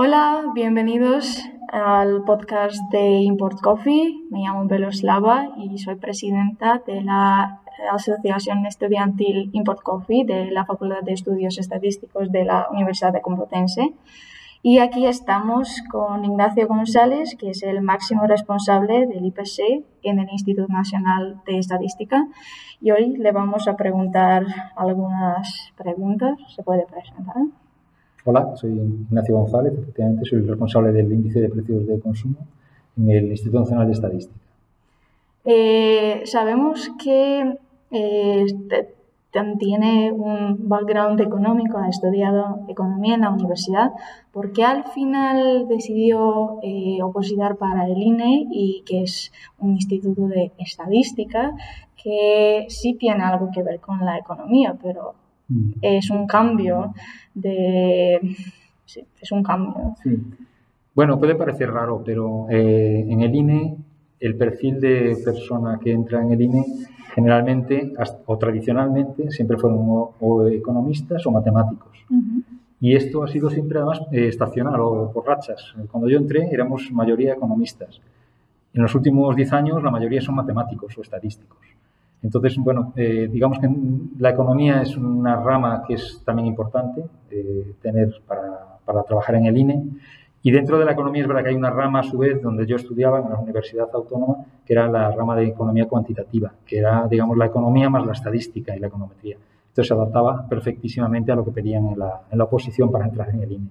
Hola, bienvenidos al podcast de Import Coffee. Me llamo Beloslava y soy presidenta de la Asociación Estudiantil Import Coffee de la Facultad de Estudios Estadísticos de la Universidad de Complutense. Y aquí estamos con Ignacio González, que es el máximo responsable del IPC en el Instituto Nacional de Estadística. Y hoy le vamos a preguntar algunas preguntas. ¿Se puede presentar? Hola, soy Ignacio González, efectivamente soy el responsable del índice de precios de consumo en el Instituto Nacional de Estadística. Eh, sabemos que eh, tiene un background económico, ha estudiado economía en la universidad. ¿Por qué al final decidió eh, opositar para el INE y que es un instituto de estadística que sí tiene algo que ver con la economía, pero Mm. es un cambio de... Sí, es un cambio. Bueno, puede parecer raro, pero eh, en el INE el perfil de persona que entra en el INE generalmente o tradicionalmente siempre fueron o, economistas o matemáticos. Y esto ha sido siempre además eh, estacional o por rachas. Cuando yo entré éramos mayoría economistas. En los últimos 10 años la mayoría son matemáticos o estadísticos. Entonces, bueno, eh, digamos que la economía es una rama que es también importante eh, tener para, trabajar en el INE. Y dentro de la economía es verdad que hay una rama a su vez donde yo estudiaba en la Universidad Autónoma, que era la rama de economía cuantitativa, que era, digamos, la economía más la estadística y la econometría. Entonces se adaptaba perfectísimamente a lo que pedían en la, en la oposición para entrar en el INE.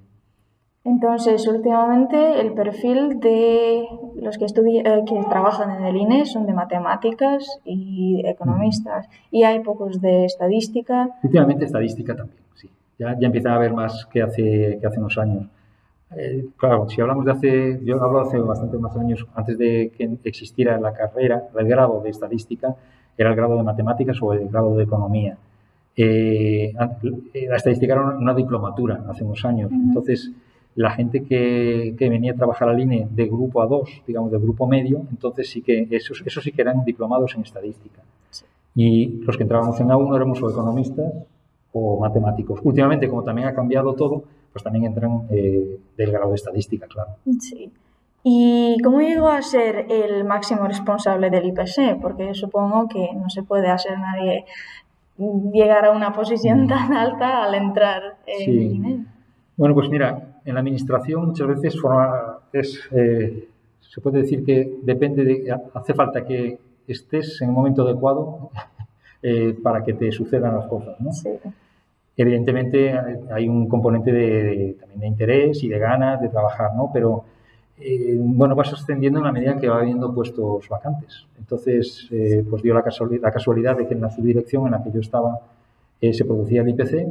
Entonces, últimamente el perfil de los que, eh, que trabajan en el INE son de matemáticas y economistas. Y hay pocos de estadística. Últimamente estadística también, sí. Ya, ya empieza a haber más que hace, que hace unos años. Eh, claro, si hablamos de hace, yo hablo hace bastante más años, antes de que existiera la carrera, el grado de estadística, era el grado de matemáticas o el grado de economía. Eh, la estadística era una diplomatura hace unos años. Entonces, la gente que, venía a trabajar al INE de grupo A2, digamos, de grupo medio, entonces sí que esos, esos sí que eran diplomados en estadística. Y los que entrábamos en A1 éramos o economistas o matemáticos. Últimamente, como también ha cambiado todo, pues también entran eh, del grado de estadística, claro. Sí. ¿Y cómo llegó a ser el máximo responsable del IPC? Porque supongo que no se puede hacer nadie llegar a una posición mm. tan alta al entrar en el INE. Bueno, pues mira, en la administración muchas veces es, eh, se puede decir que depende de, hace falta que estés en el momento adecuado eh, para que te sucedan las cosas. ¿no? Evidentemente hay un componente de, también de interés y de ganas de trabajar, ¿no? pero eh, bueno, vas ascendiendo en la medida que va habiendo puestos vacantes. Entonces, pues dio la casualidad, la casualidad de que en la subdirección en la que yo estaba se producía el IPC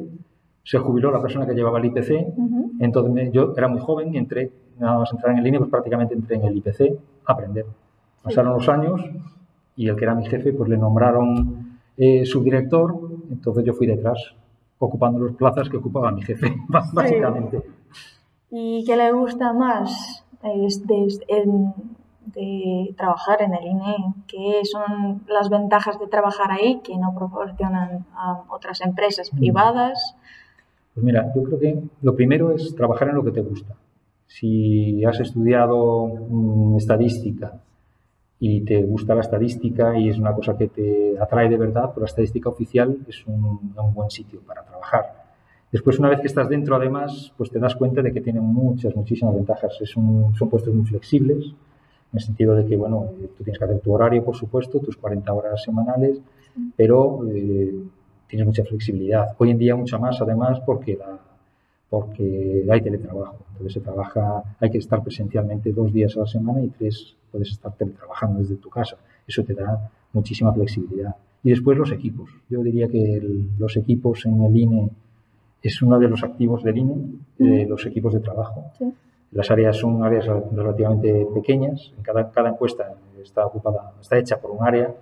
se jubiló la persona que llevaba el IPC, entonces yo era muy joven y entré, nada más entrar en el INE, pues prácticamente entré en el IPC a aprender. Pasaron los años y el que era mi jefe, pues le nombraron eh, subdirector, entonces yo fui detrás, ocupando las plazas que ocupaba mi jefe, básicamente. ¿Y qué le gusta más de, trabajar en el INE? ¿Qué son las ventajas de trabajar ahí que no proporcionan a otras empresas mm. Pues mira, yo creo que lo primero es trabajar en lo que te gusta. Si has estudiado mm, estadística y te gusta la estadística y es una cosa que te atrae de verdad, pues la estadística oficial es un, buen sitio para trabajar. Después, una vez que estás dentro, además, pues te das cuenta de que tiene muchas, muchísimas ventajas. Es un, son puestos muy flexibles, en el sentido de que, bueno, tú tienes que hacer tu horario, por supuesto, tus 40 horas semanales, pero eh, tienes mucha flexibilidad. Hoy en día mucha más, además, porque, porque hay teletrabajo. Entonces se trabaja, hay que estar presencialmente dos días a la semana y tres puedes estar teletrabajando desde tu casa. Eso te da muchísima flexibilidad. Y después los equipos. Yo diría que los equipos en el INE es uno de los activos del INE, los equipos de trabajo. Las áreas son áreas relativamente pequeñas. En cada, cada encuesta está ocupada, está hecha por un área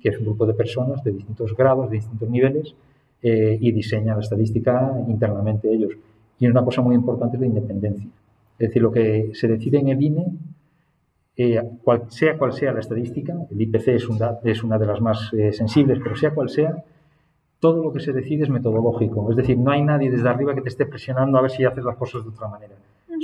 que es un grupo de personas de distintos grados, de distintos niveles, eh, y diseñan la estadística internamente ellos. Y una cosa muy importante es la independencia. Es decir, lo que se decide en el INE, eh, sea cual sea la estadística, el IPC es, es una de las más eh, sensibles, pero sea cual sea, todo lo que se decide es metodológico. Es decir, no hay nadie desde arriba que te esté presionando a ver si haces las cosas de otra manera.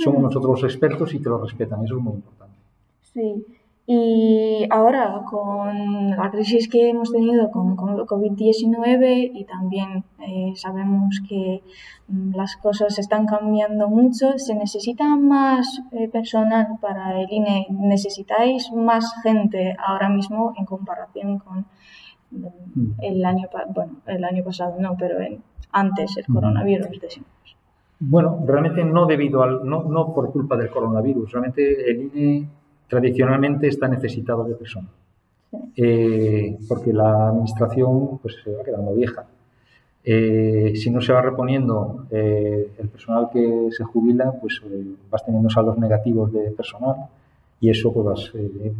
somos nosotros los expertos y que lo respetan, eso es muy importante. Sí, y ahora con la crisis que hemos tenido con, con COVID-19 y también eh, sabemos que mm, las cosas están cambiando mucho, se necesita más eh, personal para el INE, necesitáis más gente ahora mismo en comparación con mm, el año, bueno, el año pasado, no, pero antes el coronavirus, decimos. Bueno, realmente no debido al, no, no por culpa del coronavirus, realmente el INE tradicionalmente está necesitado de personas, eh, porque la administración pues, se va quedando vieja. Eh, si no se va reponiendo eh, el personal que se jubila, pues vas teniendo saldos negativos de personal y eso pues,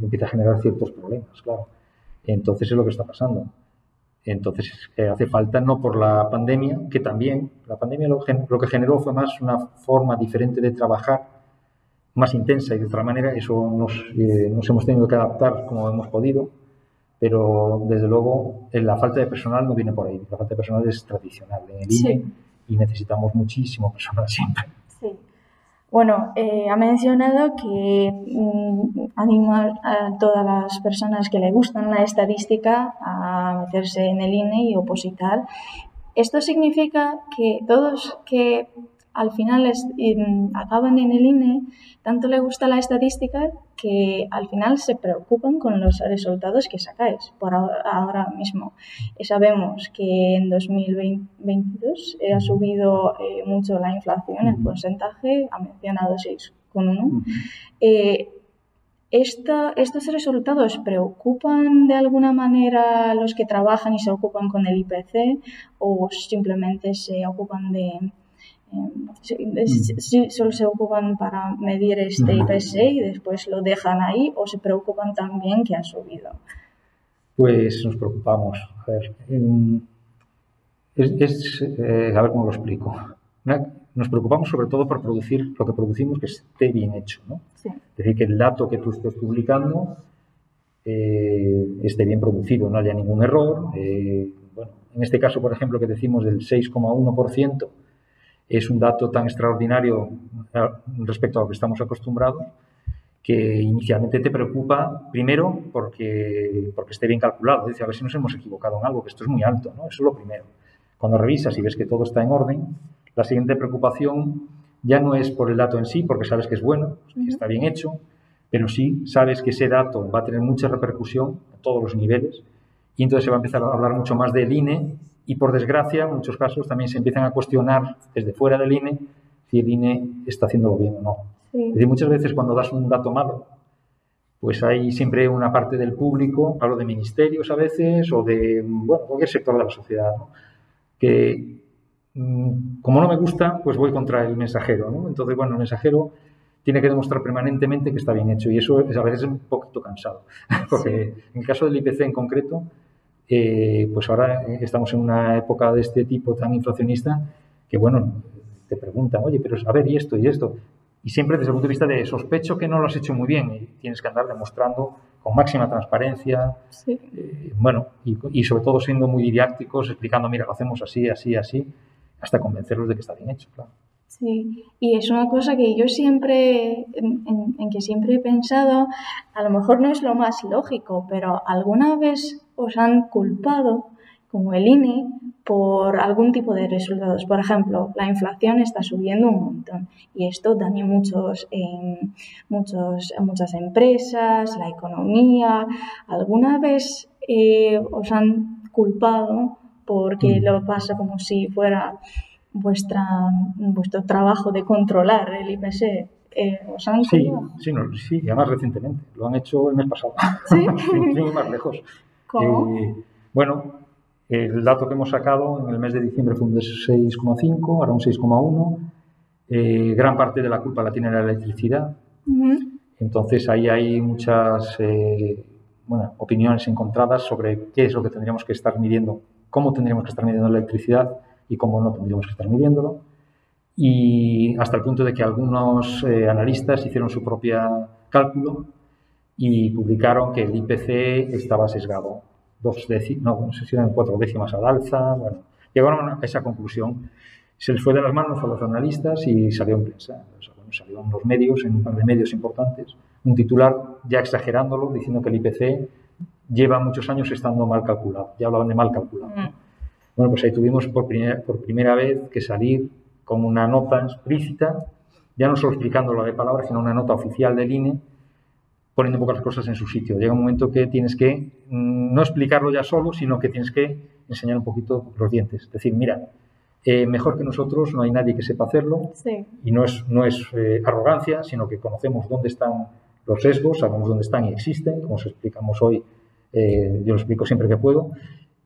empieza a generar ciertos problemas, claro. Entonces es lo que está pasando. Entonces hace falta, no por la pandemia, que también, la pandemia lo, lo que generó fue más una forma diferente de trabajar más intensa y de otra manera, eso nos, eh, nos hemos tenido que adaptar como hemos podido, pero desde luego eh, la falta de personal no viene por ahí, la falta de personal es tradicional en el INE y necesitamos muchísimo personal siempre. Sí. Bueno, eh, ha mencionado que mm, anima a todas las personas que le gustan la estadística a meterse en el INE y opositar. Esto significa que todos que al final acaban en el INE, tanto le gusta la estadística que al final se preocupan con los resultados que sacáis por ahora mismo. Y sabemos que en 2022 ha subido eh, mucho la inflación, el porcentaje ha mencionado 6,1. Eh, ¿Estos resultados preocupan de alguna manera a los que trabajan y se ocupan con el IPC o simplemente se ocupan de, si, solo se ocupan para medir este IPC y después lo dejan ahí o se preocupan también que ha subido? Pues nos preocupamos. A ver, es, eh, a ver cómo lo explico. Nos preocupamos sobre todo por producir lo que producimos que esté bien hecho. ¿no? Es decir, que el dato que tú estés publicando eh, esté bien producido, no haya ningún error. Eh, bueno, en este caso, por ejemplo, que decimos del 6,1%, es un dato tan extraordinario respecto a lo que estamos acostumbrados que inicialmente te preocupa, primero, porque, porque esté bien calculado, decir, a ver si nos hemos equivocado en algo, que esto es muy alto, ¿no? Eso es lo primero. Cuando revisas y ves que todo está en orden, la siguiente preocupación ya no es por el dato en sí, porque sabes que es bueno, que está bien hecho, pero sí sabes que ese dato va a tener mucha repercusión a todos los niveles y entonces se va a empezar a hablar mucho más del INE y por desgracia, en muchos casos también se empiezan a cuestionar desde fuera del INE si el INE está haciéndolo bien o no. Es decir, muchas veces cuando das un dato malo, pues hay siempre una parte del público, hablo de ministerios a veces o de bueno, cualquier sector de la sociedad, que mm, como no me gusta, pues voy contra el mensajero. ¿no? Entonces, bueno, el mensajero tiene que demostrar permanentemente que está bien hecho y eso es, a veces es un poquito cansado, porque en el caso del IPC en concreto, eh, pues ahora estamos en una época de este tipo tan inflacionista que, bueno, te preguntan, oye, pero a ver, y esto, y esto. Y siempre desde el punto de vista de sospecho que no lo has hecho muy bien y tienes que andar demostrando con máxima transparencia, eh, bueno, y, sobre todo siendo muy didácticos, explicando, mira, lo hacemos así, así, así, hasta convencerlos de que está bien hecho, claro. Sí, y es una cosa que yo siempre, en, que siempre he pensado, a lo mejor no es lo más lógico, pero alguna vez os han culpado, como el INE, por algún tipo de resultados. Por ejemplo, la inflación está subiendo un montón y esto daña muchos, en muchos, muchas empresas, la economía. ¿Alguna vez eh, os han culpado porque mm. lo pasa como si fuera vuestra, vuestro trabajo de controlar el IPC eh, ¿os han sí, sí, no, sí, además recientemente. Lo han hecho el mes pasado. Sí, más lejos. ¿Cómo? Eh, bueno, el dato que hemos sacado en el mes de diciembre fue un 6,5, ahora un 6,1. Eh, gran parte de la culpa la tiene la electricidad. Entonces ahí hay muchas bueno, opiniones encontradas sobre qué es lo que tendríamos que estar midiendo, cómo tendríamos que estar midiendo la electricidad y cómo no tendríamos que estar midiéndolo. Y hasta el punto de que algunos eh, analistas hicieron su propio cálculo y publicaron que el IPC estaba sesgado. Dos no, no sé si eran cuatro décimas al alza. Bueno, llegaron a esa conclusión. Se les fue de las manos a los analistas y salió en prensa. salió en los medios, en un par de medios importantes, un titular ya exagerándolo, diciendo que el IPC lleva muchos años estando mal calculado. Ya hablaban de mal calculado. Mm. Bueno, pues ahí tuvimos por primera, por primera vez que salir con una nota explícita, ya no solo explicándolo de palabras, sino una nota oficial del INE, poniendo pocas cosas en su sitio. Llega un momento que tienes que mm, no explicarlo ya solo, sino que tienes que enseñar un poquito los dientes. Es decir, mira, eh, mejor que nosotros no hay nadie que sepa hacerlo y no es, no es eh, arrogancia, sino que conocemos dónde están los sesgos, sabemos dónde están y existen, como os explicamos hoy, eh, yo lo explico siempre que puedo,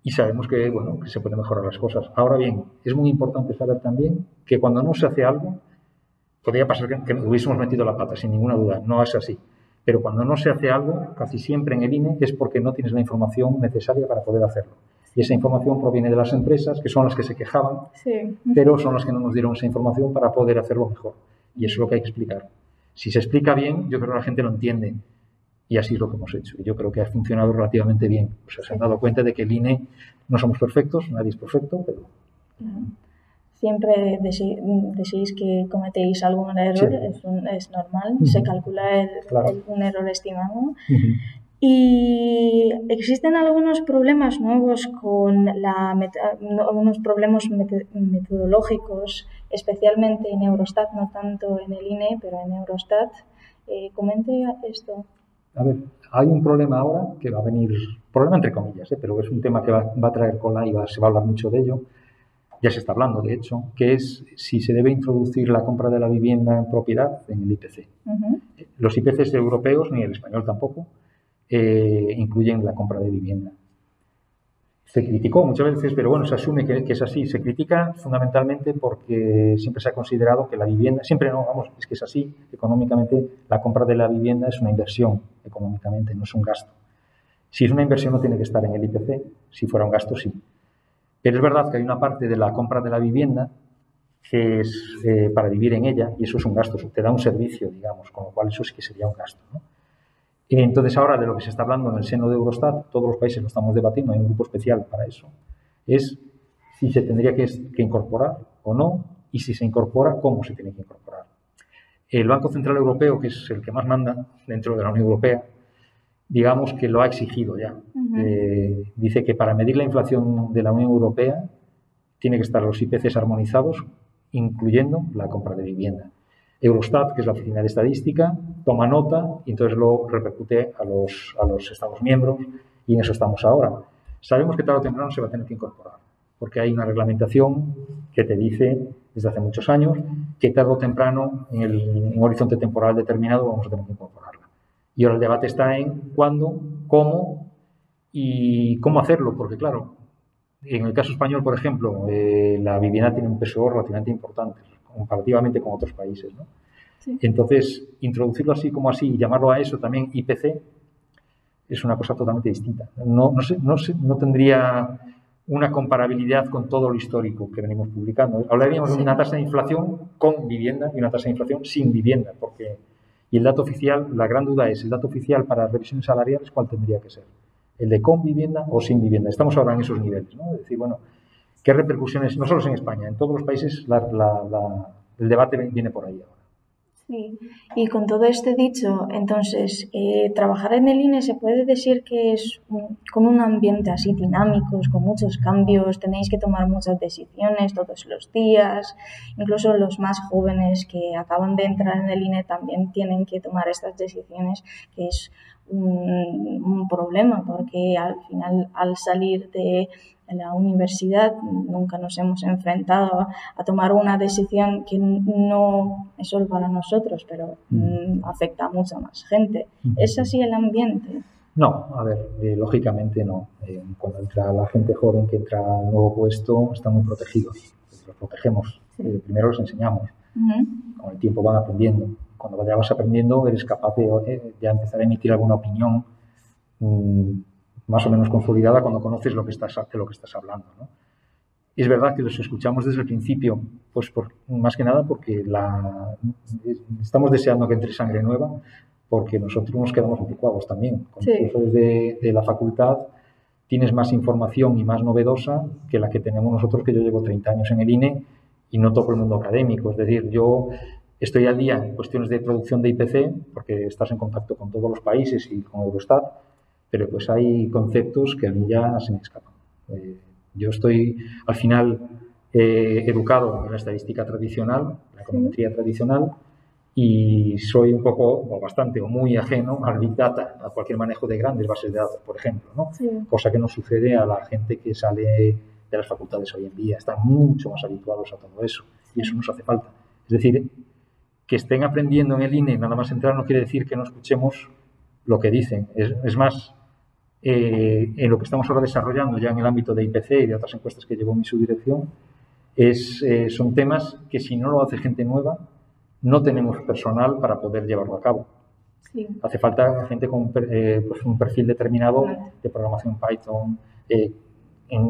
y sabemos que, bueno, que se pueden mejorar las cosas. Ahora bien, es muy importante saber también que cuando no se hace algo, podría pasar que, que hubiésemos metido la pata, sin ninguna duda, no es así. Pero cuando no se hace algo, casi siempre en el INE, es porque no tienes la información necesaria para poder hacerlo. Y esa información proviene de las empresas, que son las que se quejaban, pero son las que no nos dieron esa información para poder hacerlo mejor. Y eso es lo que hay que explicar. Si se explica bien, yo creo que la gente lo entiende. Y así es lo que hemos hecho. Y yo creo que ha funcionado relativamente bien. O sea, se han dado cuenta de que el INE no somos perfectos, nadie es perfecto, pero siempre decís que cometéis algún error, es, normal, se calcula un error estimado. Y existen algunos problemas nuevos con la algunos problemas metodológicos, especialmente en Eurostat, no tanto en el INE, pero en Eurostat. Eh, comente esto. A ver, hay un problema ahora que va a venir, problema entre comillas, ¿eh? pero es un tema que va, a traer cola y se va a hablar mucho de ello, ya se está hablando, de hecho, que es si se debe introducir la compra de la vivienda en propiedad en el IPC. Los IPCs europeos, ni el español tampoco, eh, incluyen la compra de vivienda. Se criticó muchas veces, pero bueno, se asume que, es así. Se critica fundamentalmente porque siempre se ha considerado que la vivienda, siempre no, vamos, es que es así, económicamente la compra de la vivienda es una inversión económicamente, no es un gasto. Si es una inversión no tiene que estar en el IPC, si fuera un gasto sí. Pero es verdad que hay una parte de la compra de la vivienda que es eh, para vivir en ella y eso es un gasto, te da un servicio, digamos, con lo cual eso sí que sería un gasto. Y entonces ahora de lo que se está hablando en el seno de Eurostat, todos los países lo estamos debatiendo, hay un grupo especial para eso, es si se tendría que, que incorporar o no y si se incorpora, cómo se tiene que incorporar. El Banco Central Europeo, que es el que más manda dentro de la Unión Europea, digamos que lo ha exigido ya. Eh, dice que para medir la inflación de la Unión Europea tiene que estar los IPCs armonizados, incluyendo la compra de vivienda. Eurostat, que es la oficina de estadística, toma nota y entonces lo repercute a los, a los Estados miembros y en eso estamos ahora. Sabemos que tarde o temprano se va a tener que incorporar, porque hay una reglamentación que te dice desde hace muchos años que tarde o temprano, en, el, un horizonte temporal determinado, vamos a tener que incorporarla. Y ahora el debate está en cuándo, cómo y cómo hacerlo, porque claro, en el caso español, por ejemplo, eh, la vivienda tiene un peso relativamente importante comparativamente con otros países. ¿no? Entonces, introducirlo así como así y llamarlo a eso también IPC es una cosa totalmente distinta. No, no, sé, no, sé, no tendría una comparabilidad con todo lo histórico que venimos publicando. Hablaríamos de una tasa de inflación con vivienda y una tasa de inflación sin vivienda, porque y el dato oficial, la gran duda es, ¿el dato oficial para revisiones salariales cuál tendría que ser? ¿El de con vivienda o sin vivienda? Estamos ahora en esos niveles, ¿no? Es decir, bueno, ¿qué repercusiones, no solo en España, en todos los países el debate viene por ahí ahora? Sí, y con todo este dicho, entonces, eh, trabajar en el INE se puede decir que es con un ambiente así dinámico, con muchos cambios, tenéis que tomar muchas decisiones todos los días, incluso los más jóvenes que acaban de entrar en el INE también tienen que tomar estas decisiones, que es un, un problema, porque al final, al salir de la universidad nunca nos hemos enfrentado a, tomar una decisión que no es solo para nosotros, pero mm. Mm, afecta a mucha más gente. ¿Es así el ambiente? No, a ver, eh, lógicamente no. Eh, cuando entra la gente joven que entra a un nuevo puesto, están muy protegidos. Los protegemos. Eh, primero los enseñamos. Con el tiempo van aprendiendo. Cuando vayas aprendiendo, eres capaz de ya empezar a emitir alguna opinión mm, más o menos consolidada cuando conoces lo que estás, de lo que estás hablando. ¿no? Es verdad que los escuchamos desde el principio, pues por, más que nada porque la, estamos deseando que entre sangre nueva, porque nosotros nos quedamos anticuados también. Con sí. de, de la facultad tienes más información y más novedosa que la que tenemos nosotros, que yo llevo 30 años en el INE y no todo el mundo académico. Es decir, yo Estoy al día en cuestiones de producción de IPC, porque estás en contacto con todos los países y con Eurostat, pero pues hay conceptos que a mí ya se me escapan. Eh, yo estoy, al final, eh, educado en la estadística tradicional, la econometría tradicional, y soy un poco, o bastante, o muy ajeno al Big Data, a cualquier manejo de grandes bases de datos, por ejemplo, ¿no? Cosa que no sucede a la gente que sale de las facultades hoy en día. Están mucho más habituados a todo eso, y eso nos hace falta. Es decir, que estén aprendiendo en el INE nada más entrar no quiere decir que no escuchemos lo que dicen. Es, más, eh, en lo que estamos ahora desarrollando ya en el ámbito de IPC y de otras encuestas que llevo en mi subdirección, es, eh, son temas que si no lo hace gente nueva, no tenemos personal para poder llevarlo a cabo. Hace falta gente con eh, pues un perfil determinado de programación Python,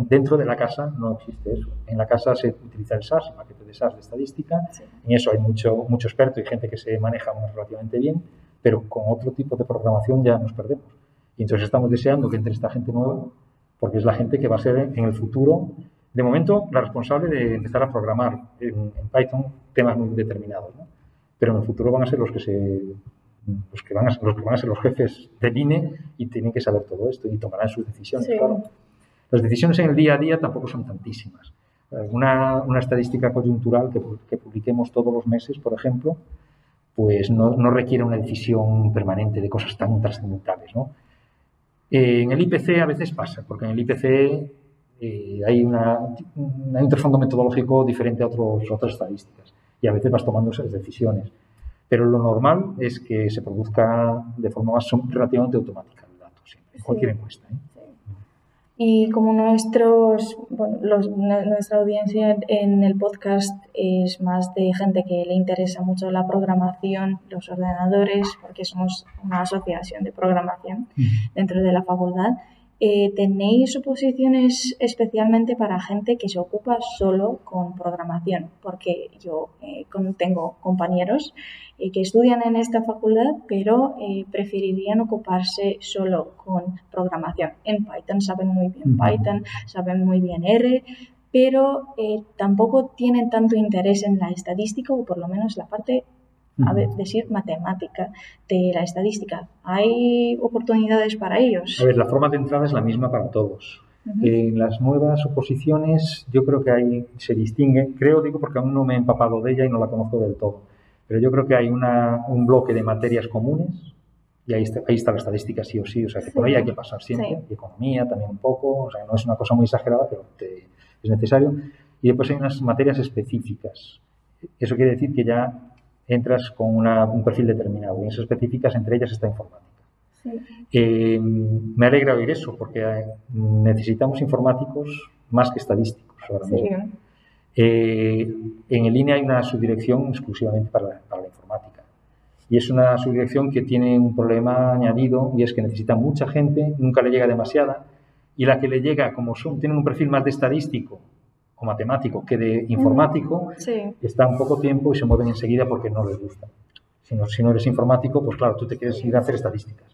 dentro de la casa no existe eso. En la casa se utiliza el SAS, el paquete de SAS de estadística. En eso hay mucho, mucho experto y gente que se maneja relativamente bien, pero con otro tipo de programación ya nos perdemos. Y entonces estamos deseando que entre esta gente nueva, porque es la gente que va a ser en el futuro, de momento, la responsable de empezar a programar en, Python temas muy determinados. Pero en el futuro van a ser los que se los que van a, los que van a ser los jefes del INE y tienen que saber todo esto y tomarán sus decisiones. Claro. Las decisiones en el día a día tampoco son tantísimas. Una, una estadística coyuntural que, que, publiquemos todos los meses, por ejemplo, pues no, no, requiere una decisión permanente de cosas tan trascendentales. ¿no? Eh, en el IPC a veces pasa, porque en el IPC eh, hay, una, un trasfondo metodológico diferente a otros, otras estadísticas y a veces vas tomando esas decisiones. Pero lo normal es que se produzca de forma más relativamente automática el dato, siempre, en cualquier encuesta. ¿eh? Y como nuestros, bueno, nuestra audiencia en el podcast es más de gente que le interesa mucho la programación, los ordenadores, porque somos una asociación de programación dentro de la facultad, eh, ¿tenéis oposiciones especialmente para gente que se ocupa solo con programación? Porque yo eh, tengo compañeros eh, que estudian en esta facultad, pero preferirían ocuparse solo con programación. En Python saben muy bien Python, saben muy bien R, pero tampoco tienen tanto interés en la estadística o por lo menos la parte a decir matemática, de la estadística. ¿Hay oportunidades para ellos? A ver, la forma de entrada es la misma para todos. En las nuevas oposiciones yo creo que hay, se distingue, creo digo porque aún no me he empapado de ella y no la conozco del todo, pero yo creo que hay una, un bloque de materias comunes y ahí está, ahí está la estadística sí o sí, o sea que por ahí hay que pasar siempre, y economía también un poco, o sea no es una cosa muy exagerada, pero es necesario. Y después hay unas materias específicas. Eso quiere decir que ya entras con un perfil determinado y en esas específicas entre ellas está informática. Eh, me alegra oír eso porque eh, necesitamos informáticos más que estadísticos ahora mismo. Eh, en INE hay una subdirección exclusivamente para la, informática y es una subdirección que tiene un problema añadido y es que necesita mucha gente, nunca le llega demasiada y la que le llega, como son, tienen un perfil más de estadístico o matemático que de informático, está un poco tiempo y se mueven enseguida porque no les gusta. Si no, si no eres informático, pues claro, tú te quieres ir a hacer estadísticas.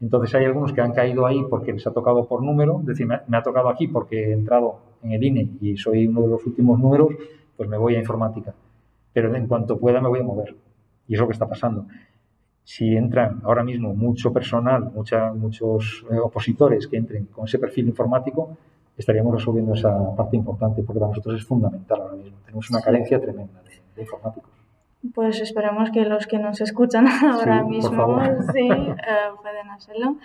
Entonces hay algunos que han caído ahí porque les ha tocado por número, es decir, me ha tocado aquí porque he entrado en el INE y soy uno de los últimos números, pues me voy a informática. Pero en cuanto pueda me voy a mover. Y es lo que está pasando. Si entran ahora mismo mucho personal, mucha, muchos eh, opositores que entren con ese perfil informático, estaríamos resolviendo esa parte importante, porque para nosotros es fundamental ahora mismo. Tenemos una carencia tremenda de, informáticos. Pues esperemos que los que nos escuchan ahora mismo sí, eh, pueden hacerlo.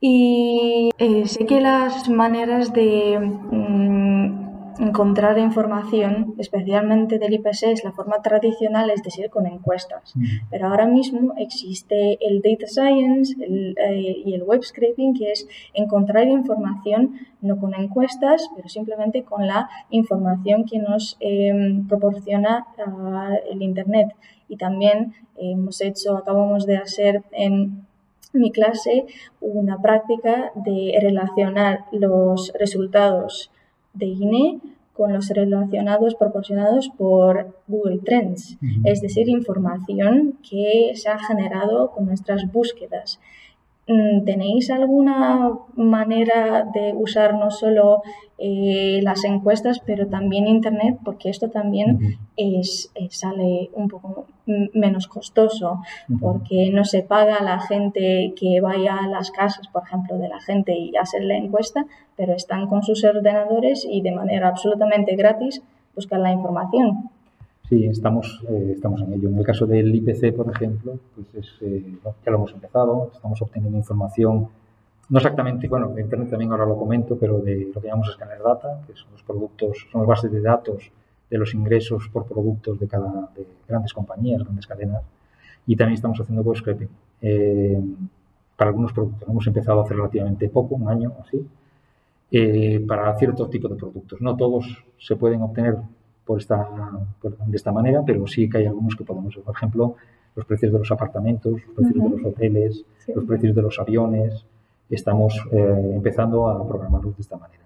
Y eh, sé que las maneras de mm, encontrar información, especialmente del IPC, es la forma tradicional, es decir, con encuestas. Mm. Pero ahora mismo existe el data science eh, y el web scraping, que es encontrar información no con encuestas, pero simplemente con la información que nos em, proporciona ah, el Internet. Y también hemos hecho, acabamos de hacer en mi clase una práctica de relacionar los resultados de INE con los relacionados proporcionados por Google Trends, es decir, información que se ha generado con nuestras búsquedas. Mm, ¿Tenéis alguna manera de usar no solo eh, las encuestas, pero también Internet? Porque esto también es, eh, sale un poco menos costoso, porque no se paga a la gente que vaya a las casas, por ejemplo, de la gente y hacer la encuesta, pero están con sus ordenadores y de manera absolutamente gratis buscan la información. Sí, estamos, eh, estamos en ello. En el caso del IPC, por ejemplo, pues eh, ya lo hemos empezado, estamos obteniendo información, no exactamente, bueno, de Internet también ahora lo comento, pero de lo que llamamos Scanner Data, que son los productos, son las bases de datos de los ingresos por productos de cada de grandes compañías, grandes cadenas, y también estamos haciendo web scraping eh, para algunos productos. Hemos empezado hace relativamente poco, un año así, para ciertos tipos de productos. No todos se pueden obtener por esta, de esta manera, pero sí que hay algunos que podemos ver. Por ejemplo, los precios de los apartamentos, los precios de los hoteles, los precios de los aviones. Estamos eh, empezando a programarlos de esta manera.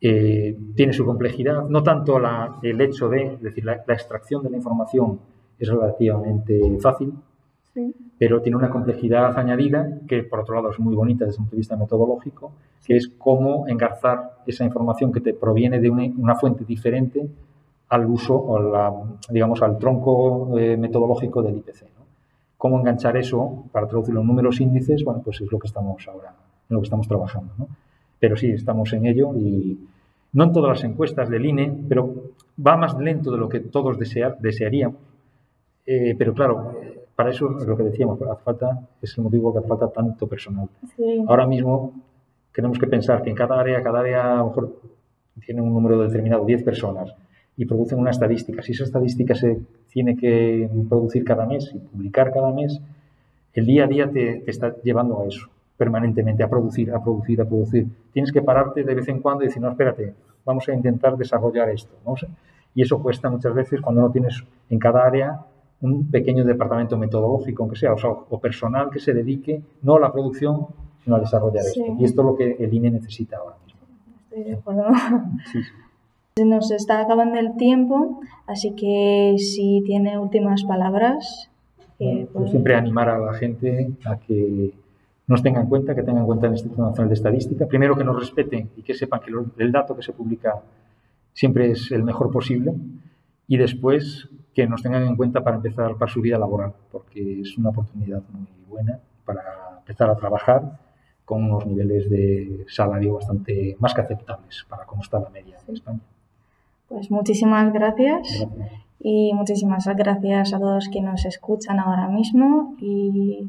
Eh, tiene su complejidad, no tanto la, el hecho de, es decir, la, extracción de la información es relativamente fácil, pero tiene una complejidad añadida que, por otro lado, es muy bonita desde un punto de vista metodológico, que es cómo engarzar esa información que te proviene de una, una fuente diferente al uso o la, digamos, al tronco eh, metodológico del IPC. ¿Cómo enganchar eso para traducirlo en números índices? Bueno, pues es lo que estamos ahora, en lo que estamos trabajando. ¿no? Pero sí, estamos en ello y no en todas las encuestas del INE, pero va más lento de lo que todos desear, desearíamos. Eh, pero claro, para eso es lo que decíamos, hace falta, es el motivo que hace falta tanto personal. Ahora mismo tenemos que pensar que en cada área, cada área a lo mejor tiene un número determinado, 10 personas y producen una estadística. Si esa estadística se tiene que producir cada mes y publicar cada mes, el día a día te, está llevando a eso, permanentemente, a producir, a producir, a producir. Tienes que pararte de vez en cuando y decir, no, espérate, vamos a intentar desarrollar esto. ¿no? Y eso cuesta muchas veces cuando no tienes en cada área un pequeño departamento metodológico, aunque sea, o, personal que se dedique no a la producción, sino a desarrollar esto. Y esto es lo que el INE necesita ahora mismo. Estoy de acuerdo. Sí, sí. Nos está acabando el tiempo, así que si tiene últimas palabras. Eh, pues siempre animar a la gente a que nos tenga en cuenta, que tenga en cuenta el Instituto Nacional de Estadística. Primero que nos respeten y que sepan que el dato que se publica siempre es el mejor posible. Y después que nos tengan en cuenta para empezar para su vida laboral, porque es una oportunidad muy buena para empezar a trabajar con unos niveles de salario bastante más que aceptables para cómo está la media en España. Pues muchísimas gracias. Y muchísimas gracias a todos que nos escuchan ahora mismo y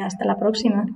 hasta la próxima.